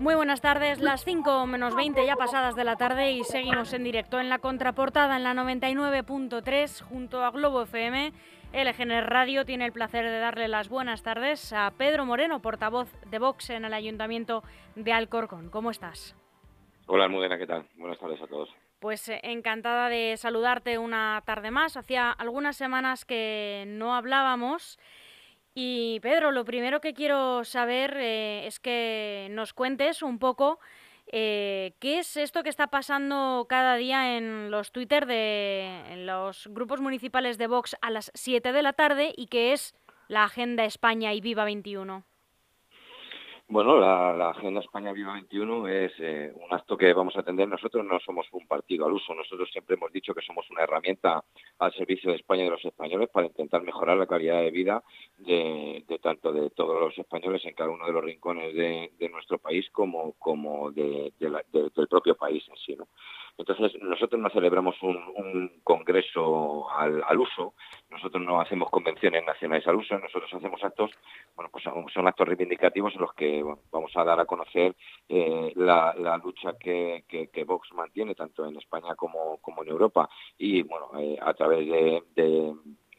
Muy buenas tardes, las 5 menos 20 ya pasadas de la tarde y seguimos en directo en la contraportada en la 99.3 junto a Globo FM. LGN Radio tiene el placer de darle las buenas tardes a Pedro Moreno, portavoz de Vox en el Ayuntamiento de Alcorcón. ¿Cómo estás? Hola Almudena, ¿qué tal? Buenas tardes a todos. Pues eh, encantada de saludarte una tarde más. Hacía algunas semanas que no hablábamos y Pedro, lo primero que quiero saber eh, es que nos cuentes un poco eh, qué es esto que está pasando cada día en los Twitter de los grupos municipales de Vox a las 7 de la tarde y qué es la Agenda España y Viva 21. Bueno, la, Agenda España Viva 21 es eh, un acto que vamos a atender. Nosotros no somos un partido al uso. Nosotros siempre hemos dicho que somos una herramienta al servicio de España y de los españoles para intentar mejorar la calidad de vida de, tanto de todos los españoles en cada uno de los rincones de, nuestro país como, como del propio país en sí. Entonces, nosotros no celebramos un, congreso al, uso, nosotros no hacemos convenciones nacionales al uso, nosotros hacemos actos, bueno, pues son, actos reivindicativos en los que vamos a dar a conocer eh, la, lucha que, Vox mantiene tanto en España como, en Europa. Y, bueno, eh, a través de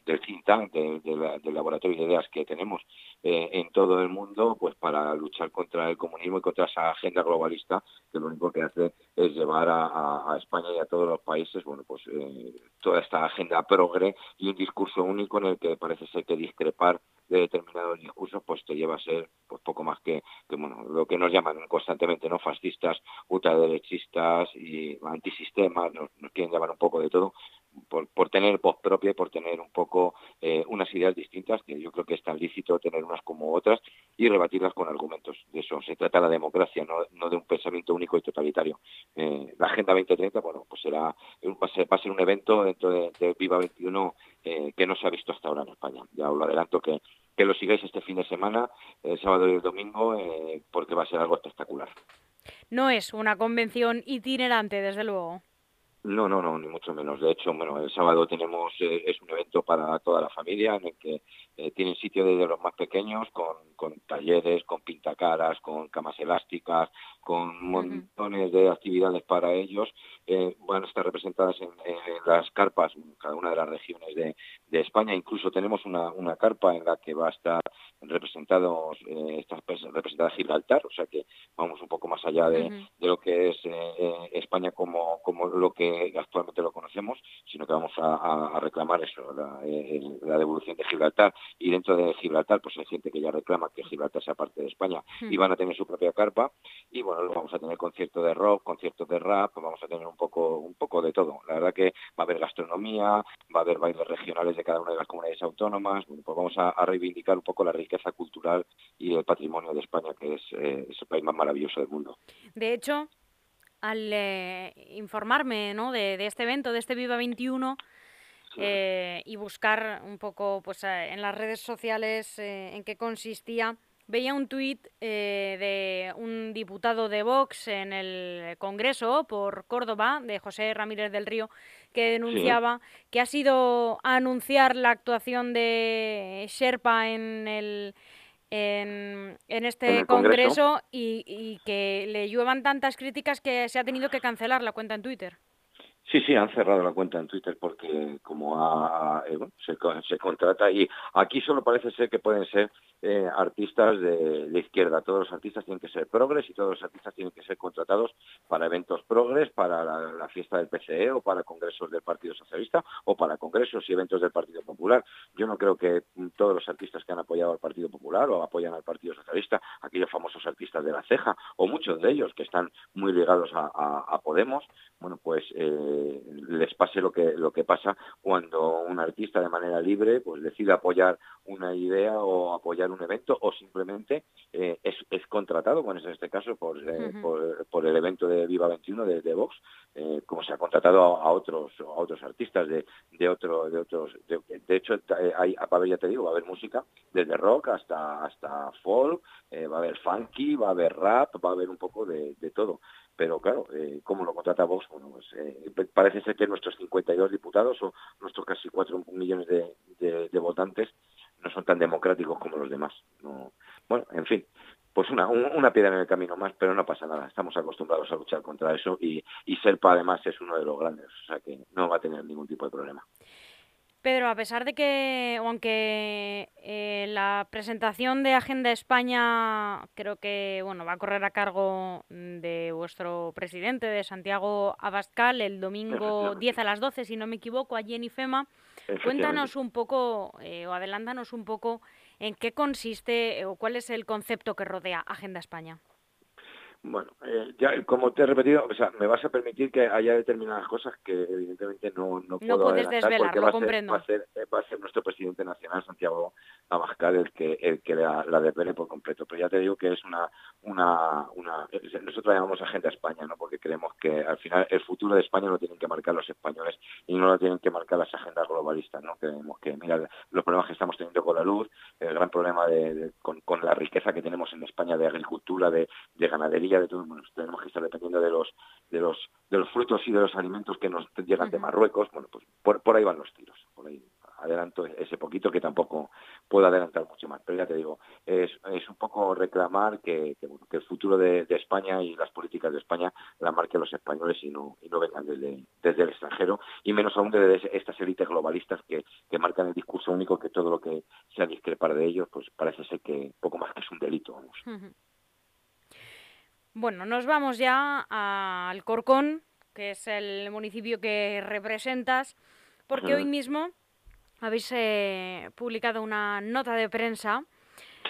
del think tank, del laboratorio de ideas que tenemos eh, en todo el mundo, pues para luchar contra el comunismo y contra esa agenda globalista que lo único que hace es llevar a, España y a todos los países, bueno, pues eh, toda esta agenda progre y un discurso único en el que parece ser que discrepar de determinados discursos pues te lleva a ser pues poco más que, bueno lo que nos llaman constantemente no fascistas ultraderechistas y antisistemas nos, nos quieren llamar un poco de todo por, por tener voz propia y por tener un poco eh, unas ideas distintas, que yo creo que es tan lícito tener unas como otras, y rebatirlas con argumentos. De eso se trata la democracia, no, de un pensamiento único y totalitario. Eh, la Agenda 2030, bueno, pues será, va a ser, un evento dentro de, Viva 21 eh, que no se ha visto hasta ahora en España. Ya os lo adelanto que, que lo sigáis este fin de semana, el sábado y el domingo, porque va a ser algo espectacular. No es una convención itinerante, desde luego. No, no, no, ni mucho menos. De hecho, bueno, el sábado tenemos, eh, es un evento para toda la familia en el que eh, tienen sitio desde los más pequeños con, con talleres, con pintacaras, con camas elásticas, con montones de actividades para ellos. Eh, van a estar representadas en, las carpas, cada una de las regiones de, España. Incluso tenemos una, una, carpa en la que va a estar representados, eh, representada Gibraltar, o sea que vamos un poco más allá de, lo que es eh, España como, como lo que actualmente lo conocemos, sino que vamos a, reclamar eso, la, la, devolución de Gibraltar. Y dentro de Gibraltar, pues hay gente que ya reclama que Gibraltar sea parte de España y van a tener su propia carpa. Y bueno, vamos a tener conciertos de rock, conciertos de rap, vamos a tener un poco, un poco de todo. La verdad que va a haber gastronomía, va a haber bailes regionales de cada una de las comunidades autónomas, pues vamos a, reivindicar un poco la riqueza cultural y el patrimonio de España, que es, eh, el país más maravilloso del mundo. De hecho, al eh, informarme ¿no? de, este evento, de este Viva 21, eh, y buscar un poco pues, en las redes sociales en qué consistía, veía un tuit eh, de un diputado de Vox en el Congreso por Córdoba, de José Ramírez del Río, que denunciaba que ha sido anunciar la actuación de Sherpa en el en, este congreso, y, y, que le lluevan tantas críticas que se ha tenido que cancelar la cuenta en Twitter. Sí, sí, han cerrado la cuenta en Twitter porque como eh, se, contrata y aquí solo parece ser que pueden ser eh, artistas de, la izquierda. Todos los artistas tienen que ser progres y todos los artistas tienen que ser contratados para eventos progres, para la, fiesta del PCE o para congresos del Partido Socialista o para congresos y eventos del Partido Popular. Yo no creo que todos los artistas que han apoyado al Partido Popular o apoyan al Partido Socialista, aquellos famosos artistas de la ceja o muchos de ellos que están muy ligados a, Podemos, bueno, pues... Eh, les pase lo que lo que pasa cuando un artista de manera libre pues decide apoyar una idea o apoyar un evento o simplemente eh, es, es, contratado, bueno, en este caso por, eh, por, el evento de Viva 21 de, de Vox, eh, como se ha contratado a, otros a otros artistas de, de otro de otros de, hecho hay va a haber ya te digo va a haber música desde rock hasta hasta folk va a haber funky va a haber rap va a haber un poco de, de todo pero claro, eh, ¿cómo lo contrata Vox? Bueno, pues, eh, parece ser que nuestros 52 diputados o nuestros casi 4 millones de, votantes no son tan democráticos como los demás. No, bueno, en fin, pues una, una piedra en el camino más, pero no pasa nada. Estamos acostumbrados a luchar contra eso y, y Serpa además es uno de los grandes, o sea que no va a tener ningún tipo de problema. Pedro, a pesar de que, aunque eh, la presentación de Agenda España creo que bueno va a correr a cargo de vuestro presidente, de Santiago Abascal, el domingo 10 a las 12, si no me equivoco, allí en IFEMA, cuéntanos un poco eh, o adelántanos un poco en qué consiste eh, o cuál es el concepto que rodea Agenda España. Bueno, eh, ya como te he repetido, o sea, me vas a permitir que haya determinadas cosas que evidentemente no, no, puedo puedes desvelar, lo comprendo. va, a ser, va a ser nuestro presidente nacional, Santiago Abascal, el que el que la, la desvele por completo. Pero ya te digo que es una, una, una nosotros llamamos Agenda España, ¿no? Porque creemos que al final el futuro de España lo tienen que marcar los españoles y no lo tienen que marcar las agendas globalistas, ¿no? Creemos que, mira, los problemas que estamos teniendo con la luz, el gran problema de, con, con la riqueza que tenemos en España de agricultura, de, de ganadería, de todo, bueno, tenemos que estar dependiendo de los de los de los frutos y de los alimentos que nos llegan de Marruecos, bueno, pues por, por ahí van los tiros, por ahí adelanto ese poquito que tampoco puedo adelantar mucho más, pero ya te digo, es, es un poco reclamar que, que, bueno, que el futuro de, España y las políticas de España la marquen los españoles y no, y no vengan desde, desde el extranjero, y menos aún desde estas élites globalistas que, que marcan el discurso único que todo lo que sea discrepar de ellos, pues parece ser que poco más que es un delito. Vamos. Bueno, nos vamos ya al Corcón, que es el municipio que representas, porque hoy mismo habéis eh, publicado una nota de prensa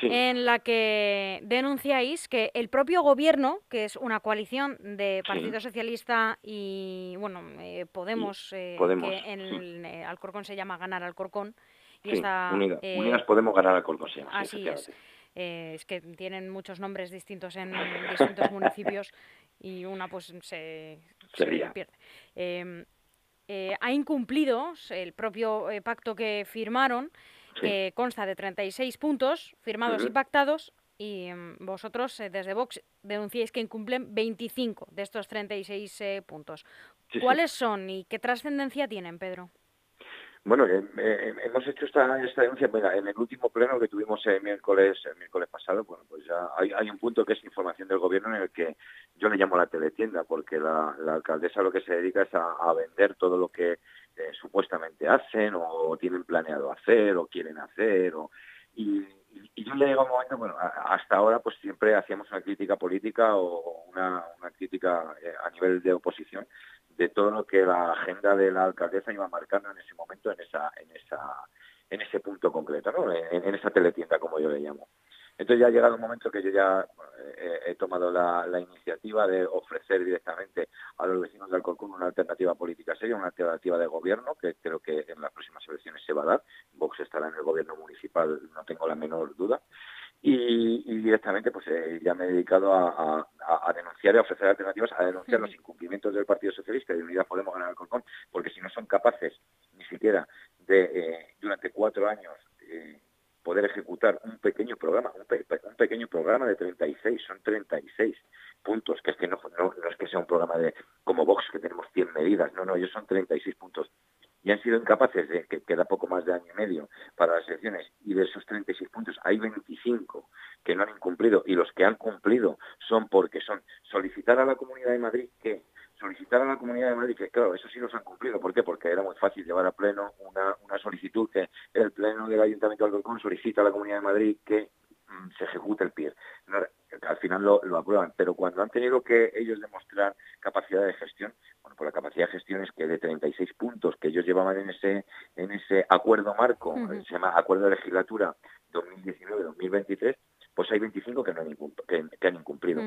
en la que denunciáis que el propio gobierno, que es una coalición de Partido Socialista y bueno eh, Podemos, eh, que en el, Alcorcón se llama Ganar Alcorcón, y está, Unidas Podemos Ganar Alcorcón, sí, así es. Eh, es que tienen muchos nombres distintos en distintos municipios y una pues se, pierde. Em, eh, ha incumplido el propio eh, pacto que firmaron, que consta de 36 puntos firmados y pactados, y em, vosotros desde Vox denunciáis que incumplen 25 de estos 36 puntos. ¿Cuáles son y qué trascendencia tienen, Pedro? Bueno, eh, eh, hemos hecho esta, esta denuncia en el último pleno que tuvimos el miércoles, el miércoles pasado. Bueno, pues ya hay, un punto que es información del gobierno en el que yo le llamo la teletienda, porque la, alcaldesa lo que se dedica es a, vender todo lo que eh, supuestamente hacen o tienen planeado hacer o quieren hacer. O, y, yo le digo un momento, bueno, hasta ahora pues siempre hacíamos una crítica política o una, una crítica a nivel de oposición de todo lo que la agenda de la alcaldesa iba marcando en ese momento, en esa, en esa, en ese punto concreto, ¿no? en, esa teletienda, como yo le llamo. Entonces ya ha llegado un momento que yo ya he, tomado la, iniciativa de ofrecer directamente a los vecinos de Alcorcón una alternativa política seria, una alternativa de gobierno, que creo que en las próximas elecciones se va a dar. Vox estará en el gobierno municipal, no tengo la menor duda y, directamente pues eh, ya me he dedicado a, denunciar y a ofrecer alternativas, a denunciar los incumplimientos del Partido Socialista y de Unidad Podemos ganar el Corcón, porque si no son capaces ni siquiera de eh, durante cuatro años eh, poder ejecutar un pequeño programa, un, pequeño programa de 36, son 36 puntos, que es que no, no, no, es que sea un programa de como Vox que tenemos 100 medidas, no, no, ellos son 36 puntos y han sido incapaces de, que queda poco más de año y medio para las elecciones, y de esos 36 puntos hay 25 que no han incumplido, y los que han cumplido son porque son solicitar a la Comunidad de Madrid que solicitar a la Comunidad de Madrid que, claro, eso sí los han cumplido. ¿Por qué? Porque era muy fácil llevar a pleno una, una solicitud que el pleno del Ayuntamiento de Alcorcón solicita a la Comunidad de Madrid que se ejecute el PIR. al final lo, lo, aprueban, pero cuando han tenido que ellos demostrar capacidad de gestión, bueno, pues la capacidad de gestión es que de 36 puntos que ellos llevaban en ese en ese acuerdo marco, se llama Acuerdo de Legislatura 2019-2023, pues hay 25 que no han, que, han incumplido.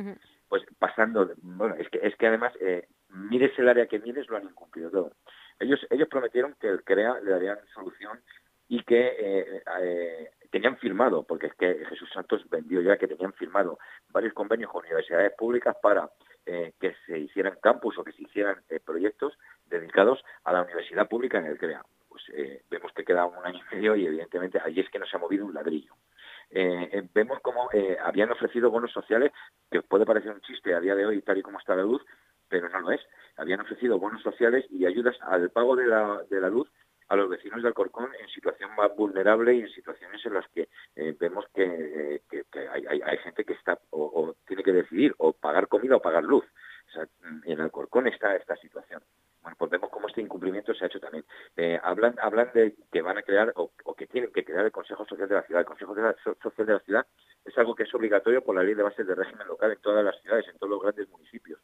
Pues pasando, bueno, es que es que además eh, mires el área que mires lo han incumplido todo. Ellos ellos prometieron que el CREA le darían solución y que eh, eh, tenían firmado, porque es que Jesús Santos vendió ya que tenían firmado varios convenios con universidades públicas para eh, que se hicieran campus o que se hicieran eh, proyectos dedicados a la universidad pública en el CREA. Pues eh, vemos que queda un año y medio y evidentemente allí es que no se ha movido un ladrillo. vemos como habían ofrecido bonos sociales, que puede parecer un chiste a día de hoy tal y como está la luz, pero no lo es. Habían ofrecido bonos sociales y ayudas al pago de la, de la luz a los vecinos de Alcorcón en situación más vulnerable y en situaciones en las que eh, vemos que, hay, gente que está o, tiene que decidir o pagar comida o pagar luz. en Alcorcón está esta situación. Bueno, pues vemos cómo este incumplimiento se ha hecho también. Eh, hablan, hablan de que van a crear o, que tienen que crear el Consejo Social de la Ciudad. El Consejo Social de la Ciudad es algo que es obligatorio por la ley de bases de régimen local en todas las ciudades, en todos los grandes municipios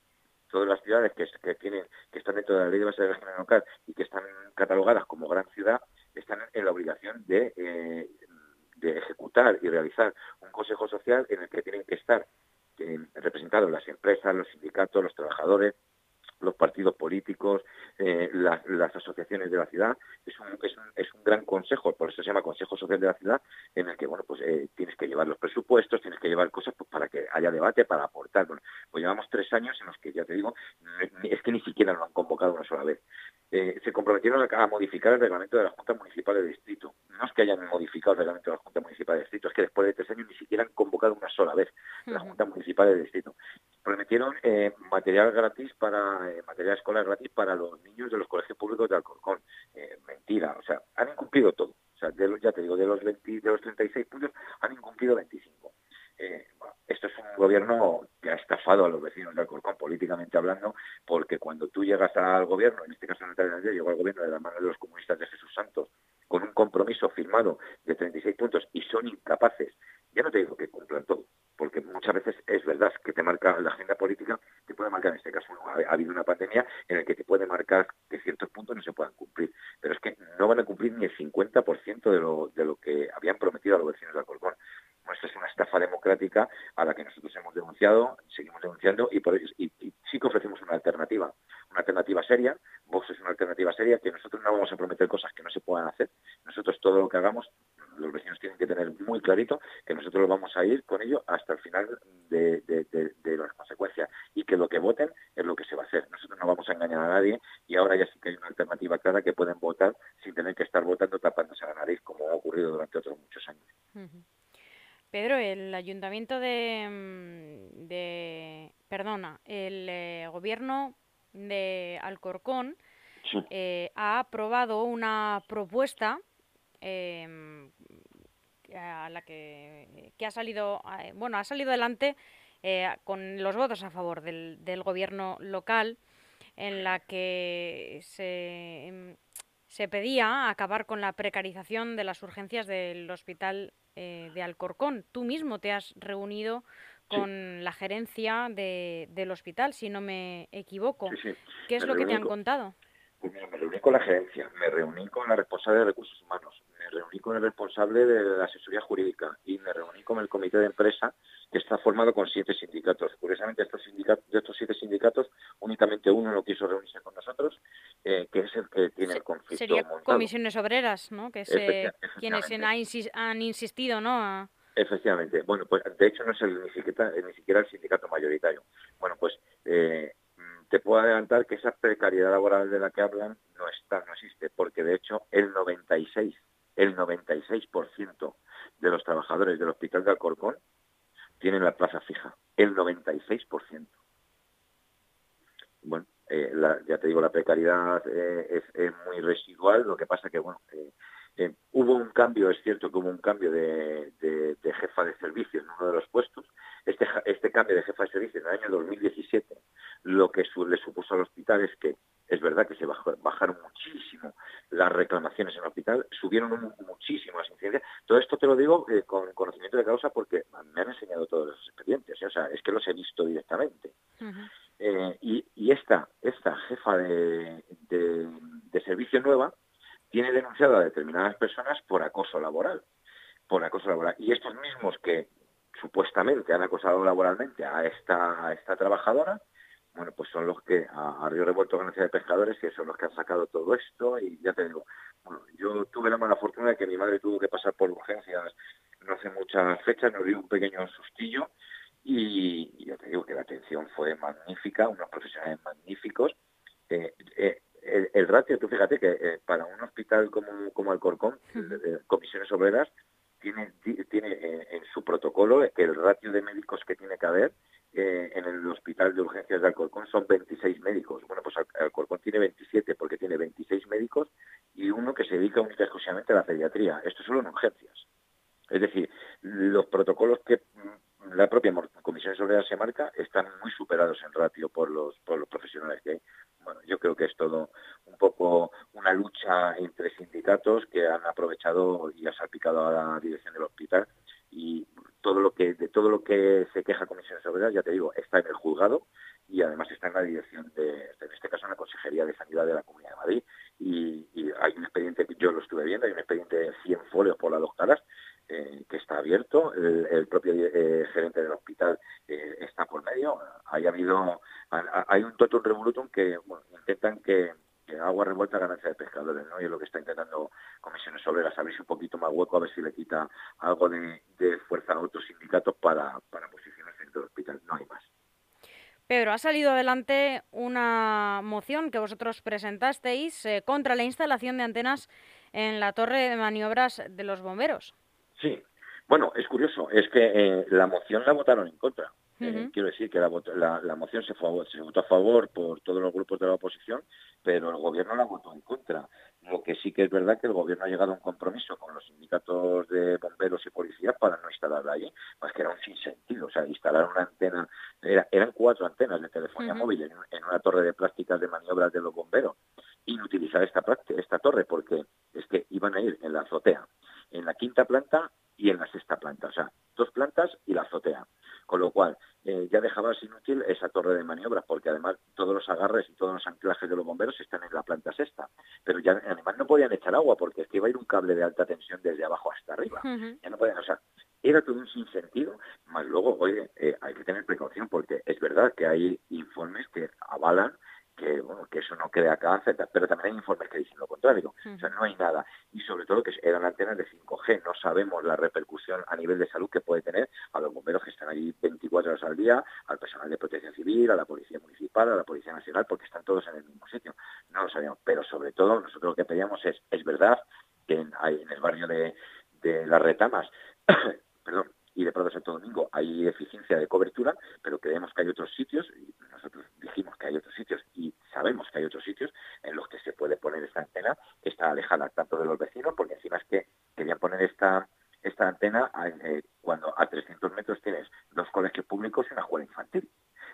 todas las ciudades que, tienen que están dentro de la ley de base de régimen local y que están catalogadas como gran ciudad están en la obligación de, eh, ejecutar y realizar un consejo social en el que tienen que estar eh, representados las empresas, los sindicatos, los trabajadores, los partidos políticos, eh, las, asociaciones de la ciudad. Es un, gran consejo, por eso se llama Consejo Social de la Ciudad, en el que bueno pues eh, tienes que llevar los presupuestos, tienes que llevar cosas pues, para que haya debate, para aportar. Pues llevamos tres años en los que, ya te digo, es que ni siquiera lo han convocado una sola vez. Eh, se comprometieron a, modificar el reglamento de la Junta Municipal de Distrito. No es que hayan modificado el reglamento de la Junta Municipal de Distrito, es que después de tres años ni siquiera han convocado una sola vez la Junta Municipal de Distrito. Prometieron eh, material gratis para eh, material escolar gratis para los niños de los colegios públicos de Alcorcón. mentira, o sea, han incumplido todo. O sea, ya te digo, de los, 20, de los 36 puntos han incumplido 25. Esto es un gobierno que ha estafado a los vecinos de Alcorcón políticamente hablando, porque cuando tú llegas al gobierno, en este caso Natalia llegó al gobierno de la mano de los comunistas de Jesús Santos, con un compromiso firmado de 36 puntos y son incapaces, ya no te digo que cumplan todo, porque muchas veces es verdad que te marca la agenda política, te puede marcar en este caso, ha, habido una pandemia en la que te puede marcar que ciertos puntos no se puedan cumplir, pero es que no van a cumplir ni el 50% de lo, de lo que habían prometido a los vecinos de Alcorcón. Esta es una estafa a la que nosotros hemos denunciado, seguimos denunciando y, por, y, sí que ofrecemos una alternativa, una alternativa seria. Vox es una alternativa seria que nosotros no vamos a prometer cosas que no se puedan hacer. Nosotros todo lo que hagamos, los vecinos tienen que tener muy clarito que nosotros vamos a ir con ello hasta el final de, las consecuencias y que lo que voten es lo que se va a hacer. Nosotros no vamos a engañar a nadie y ahora ya sí que hay una alternativa clara que pueden votar sin tener que estar votando tapándose la nariz como ha ocurrido durante otros muchos años. Pedro, el ayuntamiento de, mm, de perdona, el eh, gobierno de Alcorcón eh, ha aprobado una propuesta em, a la que, que, ha salido, bueno, ha salido adelante eh, con los votos a favor del, del gobierno local, en la que se em, se pedía acabar con la precarización de las urgencias del hospital eh, de Alcorcón. Tú mismo te has reunido con la gerencia de, del hospital, si no me equivoco. ¿Qué es lo que te han contado? Pues me reuní con la gerencia, me reuní con la responsable de recursos humanos, me reuní con el responsable de la asesoría jurídica y me reuní con el comité de empresa que está formado con siete sindicatos. Curiosamente, estos sindicatos, de estos siete sindicatos, únicamente uno no quiso reunirse con nosotros, eh, que es el que tiene el conflicto Sería comisiones obreras, ¿no? Que es quienes han insistido, ¿no? Efectivamente. Bueno, pues de hecho no es el, ni, siquiera, ni siquiera el sindicato mayoritario. Bueno, pues eh, te puedo adelantar que esa precariedad laboral de la que hablan no está, no existe, porque de hecho el 96, el 96% de los trabajadores del Hospital de Alcorcón tienen la plaza fija, el 96%. Bueno, eh, ya te digo, la precariedad eh, es, muy residual, lo que pasa que, bueno, eh, hubo un cambio, es cierto que hubo un cambio de, jefa de servicio en uno de los puestos. Este, este cambio de jefa de servicio en el año 2017, lo que le supuso al hospital es que es verdad que se bajaron muchísimo las reclamaciones en el hospital, subieron muchísimo las incidencias. Todo esto te lo digo con conocimiento de causa porque me han enseñado todos los expedientes, o sea, es que los he visto directamente. Eh, y, esta, esta jefa de, servicio nueva tiene denunciado a determinadas personas por acoso laboral. Por acoso laboral. Y estos mismos que supuestamente han acosado laboralmente a esta, a esta trabajadora, bueno, pues son los que, a, Río Revuelto Ganancia de Pescadores, que son los que han sacado todo esto, y ya te digo, bueno, yo tuve la mala fortuna de que mi madre tuvo que pasar por urgencias no hace muchas fechas, nos dio un pequeño sustillo, y, yo te digo que la atención fue magnífica, unos profesionales magníficos. Eh, eh, el, ratio, tú fíjate que eh, para un hospital como, como Alcorcón, comisiones obreras, tiene, tiene en su protocolo que el ratio de médicos que tiene que haber en el hospital de urgencias de Alcorcón son 26 médicos. Bueno, pues Alcorcón tiene 27 porque tiene 26 médicos y uno que se dedica únicamente exclusivamente a la pediatría. Esto solo en urgencias. Es decir, los protocolos que la propia Comisión de se marca están muy superados en ratio por los, por los profesionales que hay. Bueno, yo creo que es todo un poco una lucha entre sindicatos que han aprovechado y ha salpicado a la dirección del hospital y todo lo que de todo lo que se queja Comisión de Seguridad, ya te digo, está en el juzgado y además está en la dirección de, en este caso, en la Consejería de Sanidad de la Comunidad de Madrid. Y, hay un expediente, yo lo estuve viendo, hay un expediente de 100 folios por las dos caras eh, que está abierto, el, propio eh, gerente del hospital eh, está por medio, hay habido, hay un totum revolutum que intentan que, agua revuelta ganancia de pescadores, ¿no? Y es lo que está intentando Comisiones Obreras, abrirse un poquito más hueco a ver si le quita algo de, fuerza a otros sindicatos para, para posicionarse dentro del hospital, no hay más. Pedro, ha salido adelante una moción que vosotros presentasteis contra la instalación de antenas en la torre de maniobras de los bomberos. Sí, bueno, es curioso, es que eh, la moción la votaron en contra. Eh, quiero decir que la, la, moción se, se, votó a favor por todos los grupos de la oposición, pero el gobierno la votó en contra. Lo que sí que es verdad que el gobierno ha llegado a un compromiso con los sindicatos de bomberos y policías para no instalarla allí, pues que era un sinsentido. O sea, instalar una antena, eran cuatro antenas de telefonía móvil en, en, una torre de plásticas de maniobras de los bomberos, inutilizar esta, esta torre porque es que iban a ir en la azotea en la quinta planta y en la sexta planta, o sea, dos plantas y la azotea. Con lo cual, eh, ya dejabas inútil esa torre de maniobras, porque además todos los agarres y todos los anclajes de los bomberos están en la planta sexta. Pero ya además no podían echar agua, porque es que iba a ir un cable de alta tensión desde abajo hasta arriba. Ya no podían, o sea, era todo un sinsentido, más luego, oye, eh, hay que tener precaución, porque es verdad que hay informes que avalan que, bueno, que eso no crea cáncer, pero también hay informes que dicen lo contrario. O sea, no hay nada. Y sobre todo que eran antenas de 5G. No sabemos la repercusión a nivel de salud que puede tener a los bomberos que están allí 24 horas al día, al personal de protección civil, a la policía municipal, a la policía nacional, porque están todos en el mismo sitio. No lo sabíamos. Pero sobre todo, nosotros lo que pedíamos es, es verdad que en, en el barrio de, de Las Retamas, perdón, y de Prado Santo Domingo hay eficiencia de cobertura, pero creemos que hay otros sitios, y nosotros dijimos que hay otros sitios sabemos que hay otros sitios en los que se puede poner esta antena que está alejada tanto de los vecinos, porque encima es que querían poner esta esta antena eh, cuando a 300 metros tienes dos colegios públicos y una escuela infantil,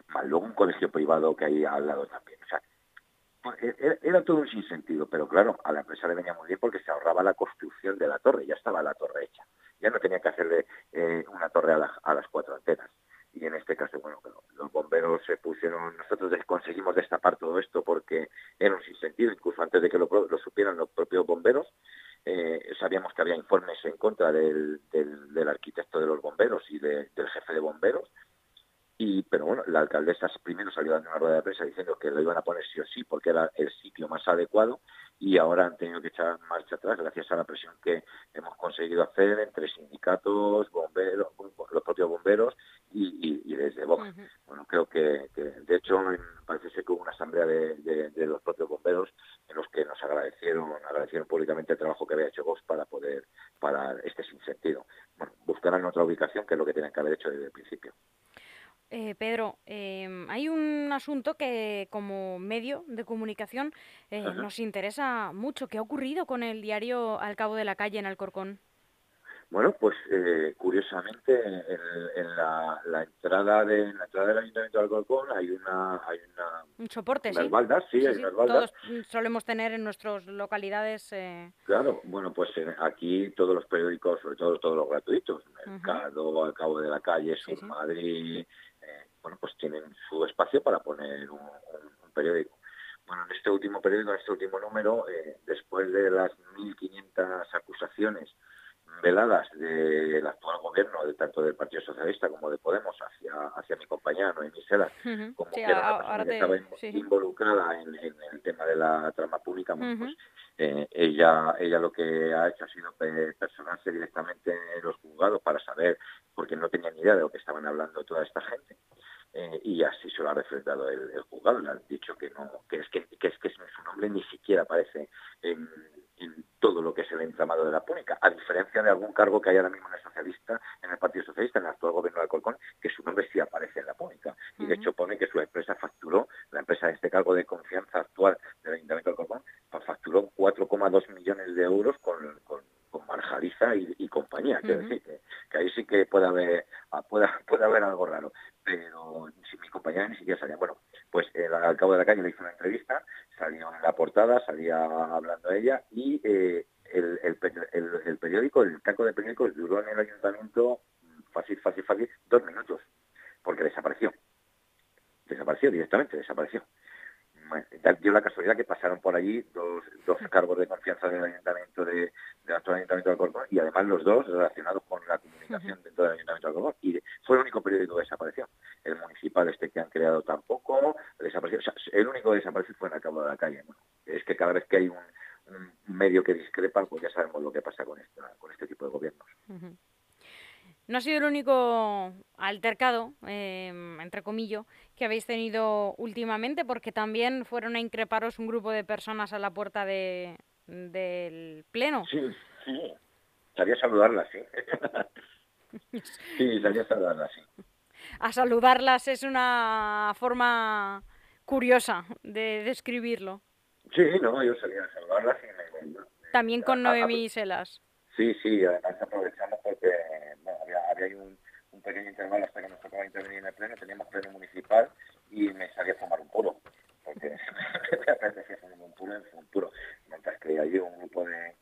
más luego un colegio privado que hay al lado también. O sea, pues, e, era, todo un sinsentido, pero claro, a la empresa le venía muy bien porque se ahorraba la construcción de la torre, ya estaba la torre hecha ya no tenía que hacerle eh, una torre a, las cuatro antenas. Y en este caso, bueno, los bomberos se pusieron, nosotros conseguimos destapar todo esto porque era un sinsentido, incluso antes de que lo, supieran los propios bomberos, eh, sabíamos que había informes en contra del, del, arquitecto de los bomberos y del jefe de bomberos, y pero bueno, la alcaldesa primero salió dando una rueda de prensa diciendo que lo iban a poner sí o sí porque era el sitio más adecuado y ahora han tenido que echar marcha atrás gracias a la presión que hemos conseguido hacer entre sindicatos, bomberos, los propios bomberos y, desde Vox. Bueno, creo que, de hecho parece ser que hubo una asamblea de, los propios bomberos en los que nos agradecieron, agradecieron públicamente el trabajo que había hecho Vox para poder parar este sinsentido. Bueno, buscarán otra ubicación que es lo que tienen que haber hecho desde el principio. Eh, Pedro, em, hay un asunto que como medio de comunicación eh, nos interesa mucho. ¿Qué ha ocurrido con el diario Al Cabo de la Calle en Alcorcón? Bueno, pues eh, curiosamente en, la, entrada de la entrada del Ayuntamiento de Alcorcón hay una hay una un soporte, sí. baldas, sí, hay unas baldas. Todos solemos tener en nuestras localidades. Claro, bueno, pues aquí todos los periódicos, sobre todo todos los gratuitos, Mercado, Al Cabo de la Calle, Sur Madrid, bueno, pues tienen su espacio para poner un, periódico. Bueno, en este último periódico, en este último número, eh, después de las 1.500 acusaciones veladas del actual gobierno, de tanto del Partido Socialista como de Podemos, hacia, hacia mi compañera Noemí Sela, como que era estaba involucrada en, el tema de la trama pública, pues eh, ella, ella lo que ha hecho ha sido personarse directamente en los juzgados para saber, porque no tenía ni idea de lo que estaban hablando toda esta gente, eh, y así se lo ha refrendado el, el, juzgado. Le han dicho que no, que es que, que es que su nombre ni siquiera aparece en, todo lo que es el entramado de la púnica, a diferencia de algún cargo que hay ahora mismo en el socialista, en el Partido Socialista, en el actual gobierno de Alcorcón, que su nombre sí aparece en la púnica. Y de hecho pone que su empresa facturó, la empresa de este cargo de confianza actual del Ayuntamiento de Alcorcón, facturó 4,2 millones de euros con, con, Marjaliza y, compañía. Quiero decir que, ahí sí que puede haber, ah, puede, puede haber algo raro. Pero si mi compañera ni siquiera salía. Bueno, pues eh, al cabo de la calle le hizo una entrevista, salió en la portada, salía hablando ella y eh, el, el, periódico, el taco de periódicos duró en el ayuntamiento mm, fácil, fácil, fácil, dos minutos, porque desapareció. Desapareció directamente, desapareció dio la casualidad que pasaron por allí dos, dos cargos de confianza del ayuntamiento de, del actual ayuntamiento de Alcorcón y además los dos relacionados con la comunicación dentro del ayuntamiento de Alcorcón y fue el único periódico que desapareció. El municipal este que han creado tampoco desapareció. O sea, el único que desapareció fue en el cabo de la calle es que cada vez que hay un, medio que discrepa pues ya sabemos lo que pasa con esta, con este tipo de gobiernos no ha sido el único altercado, eh, entre comillas, que habéis tenido últimamente, porque también fueron a increparos un grupo de personas a la puerta de, del Pleno. Sí, sí. Salía a saludarlas, sí. sí, salía a saludarlas, sí. A saludarlas es una forma curiosa de describirlo. Sí, no, yo salía a saludarlas y me... También con Noemí Selas. Sí, sí, además aprovechamos porque había, un, un, pequeño intervalo hasta que nos tocaba intervenir en el pleno, teníamos pleno municipal y me salía a fumar un puro, porque me apetecía fumar un puro en un puro, mientras que allí un grupo de,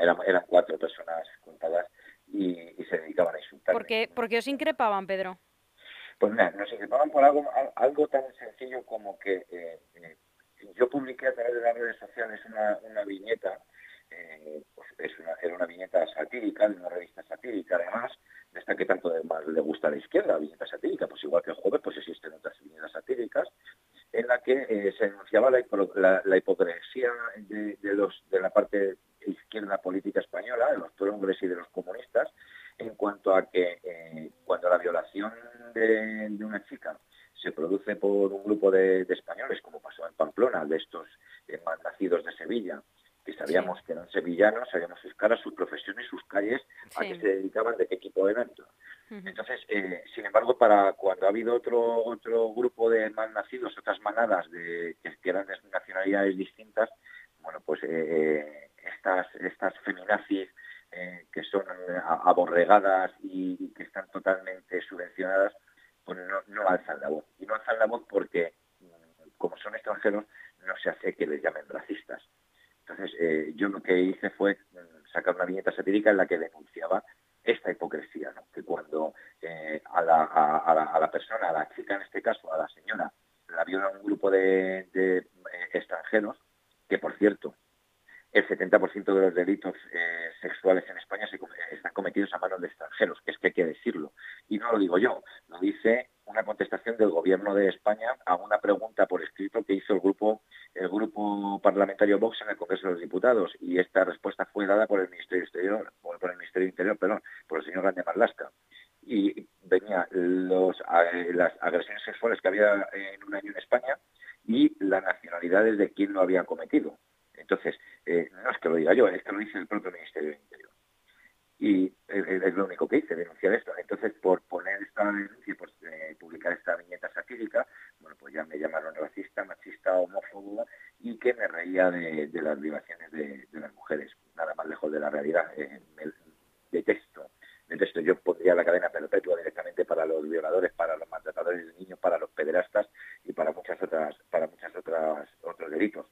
eran, eran, cuatro personas contadas y, se dedicaban a insultar. ¿Por qué, ¿Por qué os increpaban, Pedro? Pues nada, nos increpaban por algo, algo tan sencillo como que eh, eh, yo publiqué a través de las redes sociales una, una viñeta eh, pues es una, era una viñeta satírica, de una revista satírica además, de esta que tanto más le gusta a la izquierda, la viñeta satírica, pues igual que el jueves, pues existen otras viñetas satíricas, en la que eh, se denunciaba la, hipocresía de, los, de la parte izquierda política española, de los progres y de los comunistas, en cuanto a que eh, cuando la violación de, una chica se produce por un grupo de, españoles, como pasó en Pamplona, de estos eh, mal nacidos de Sevilla, que sabíamos que eran sevillanos, sabíamos sus caras, sus profesiones, sus calles, a qué se dedicaban, de qué equipo eran. Entonces, eh, sin embargo, para cuando ha habido otro otro grupo de mal nacidos, otras manadas de que, eran de nacionalidades distintas, bueno, pues eh, estas estas feminazis eh, que son aborregadas y, que están totalmente subvencionadas, pues no, alzan la voz. Y no alzan la voz porque, mm, como son extranjeros, no se hace que les llamen racistas. Entonces, eh, yo lo que hice fue mm, sacar una viñeta satírica en la que denunciaba esta hipocresía, que cuando eh, a, a, la, persona, a la chica en este caso, a la señora, la viola un grupo de, eh, extranjeros, que por cierto, el 70% de los delitos sexuales en España se, están cometidos a manos de extranjeros, que es que hay que decirlo. Y no lo digo yo, lo dice una contestación del Gobierno de España a una pregunta por escrito que hizo el grupo el grupo parlamentario Vox en el Congreso de los Diputados y esta respuesta fue dada por el Ministerio Exterior, por, el Ministerio Interior, perdón, por el señor Grande Marlasca. Y venía los, las agresiones sexuales que había en un año en España y las nacionalidades de quien lo había cometido. Entonces, eh, no es que lo diga yo, es que lo dice el propio Ministerio Interior. Y es lo único que hice, denunciar esto. Entonces, por poner esta denuncia, por eh, publicar esta viñeta satírica, bueno, pues ya me llamaron racista, machista, homófobo y que me reía de, las violaciones de, las mujeres. Nada más lejos de la realidad. Eh, detesto, detesto. Yo pondría la cadena perpetua directamente para los violadores, para los maltratadores de niños, para los pederastas y para muchas otras, para muchas otras otros delitos.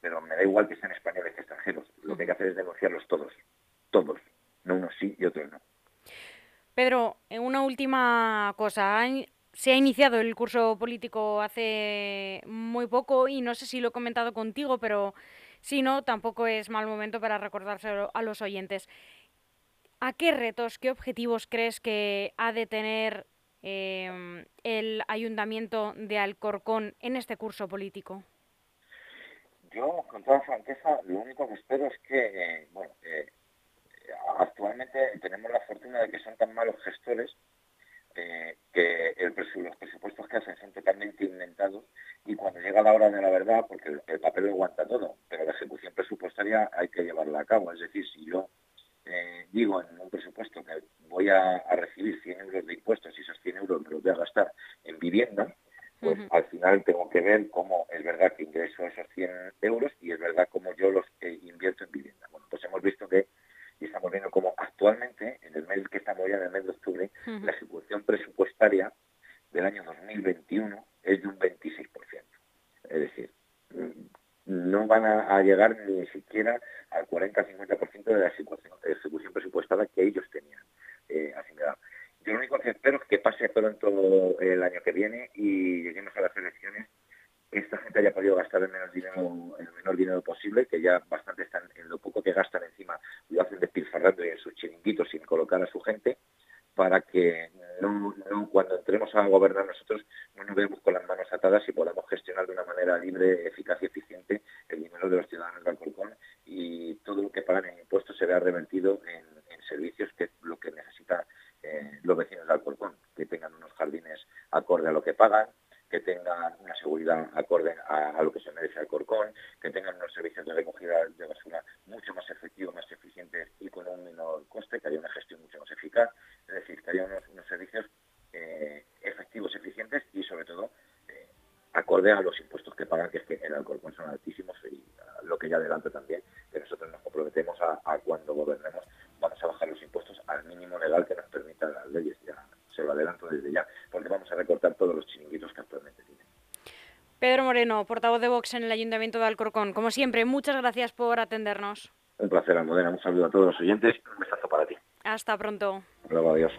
Pero me da igual que sean españoles que extranjeros. Lo que hay que hacer es denunciarlos todos, todos no unos sí y otros no. Pedro, una última cosa. Se ha iniciado el curso político hace muy poco y no sé si lo he comentado contigo, pero si no, tampoco es mal momento para recordárselo a los oyentes. ¿A qué retos, qué objetivos crees que ha de tener em, el ayuntamiento de Alcorcón en este curso político? Yo, con toda franqueza, lo único que espero es que, eh, bueno, eh, actualmente tenemos la fortuna de que son tan malos gestores eh, que los presupuestos que hacen son totalmente inventados y cuando llega la hora de la verdad, porque el, papel lo aguanta todo, pero la ejecución presupuestaria hay que llevarla a cabo. Es decir, si yo eh, digo en un presupuesto que voy a, recibir 100 euros de impuestos y esos 100 euros me los voy a gastar en vivienda, pues al final tengo que ver cómo es verdad que ingreso esos 100 euros y es verdad cómo yo los invierto en vivienda. Bueno, pues hemos visto que y estamos viendo como actualmente, en el mes que estamos ya en el mes de octubre, la ejecución presupuestaria del año 2021 es de un 26%. Es decir, no van a, llegar ni siquiera al 40-50% de la ejecución, presupuestada que ellos tenían eh, asignada. Yo lo único que espero es que pase pronto el año que viene y lleguemos a las elecciones esta gente haya podido gastar el menor dinero, el menor dinero posible, que ya bastante están en lo poco que gastan encima, lo hacen despilfarrando en sus chiringuitos sin colocar a su gente, para que no, gobernar nosotros no nos veamos con las manos atadas y podamos gestionar de una manera libre, eficaz y eficiente el dinero de los ciudadanos de Alcorcón y todo lo que pagan en impuestos se vea revertido en, servicios que lo que necesitan eh, los vecinos de Alcorcón, que tengan unos jardines acorde a lo que pagan, que tengan una seguridad acorde a, lo que se merece Alcorcón, que tengan unos servicios de recogida de basura mucho más efectivos, más eficientes y con un menor coste, que haya una gestión mucho más eficaz, es decir, que haya unos, servicios eh, efectivos, eficientes y sobre todo eh, acorde a los impuestos que pagan, que es que en Alcorcón son altísimos y lo que ya adelanto también, que nosotros nos comprometemos a, a cuando gobernemos vamos a bajar los impuestos al mínimo legal que nos permitan las leyes, ya se lo adelanto desde ya, porque vamos a recortar todos los chiringuitos que actualmente tienen. Pedro Moreno, portavoz de Vox en el Ayuntamiento de Alcorcón. Como siempre, muchas gracias por atendernos. Un placer, Almudena. Un saludo a todos los oyentes y un besazo para ti. Hasta pronto. Luego, adiós.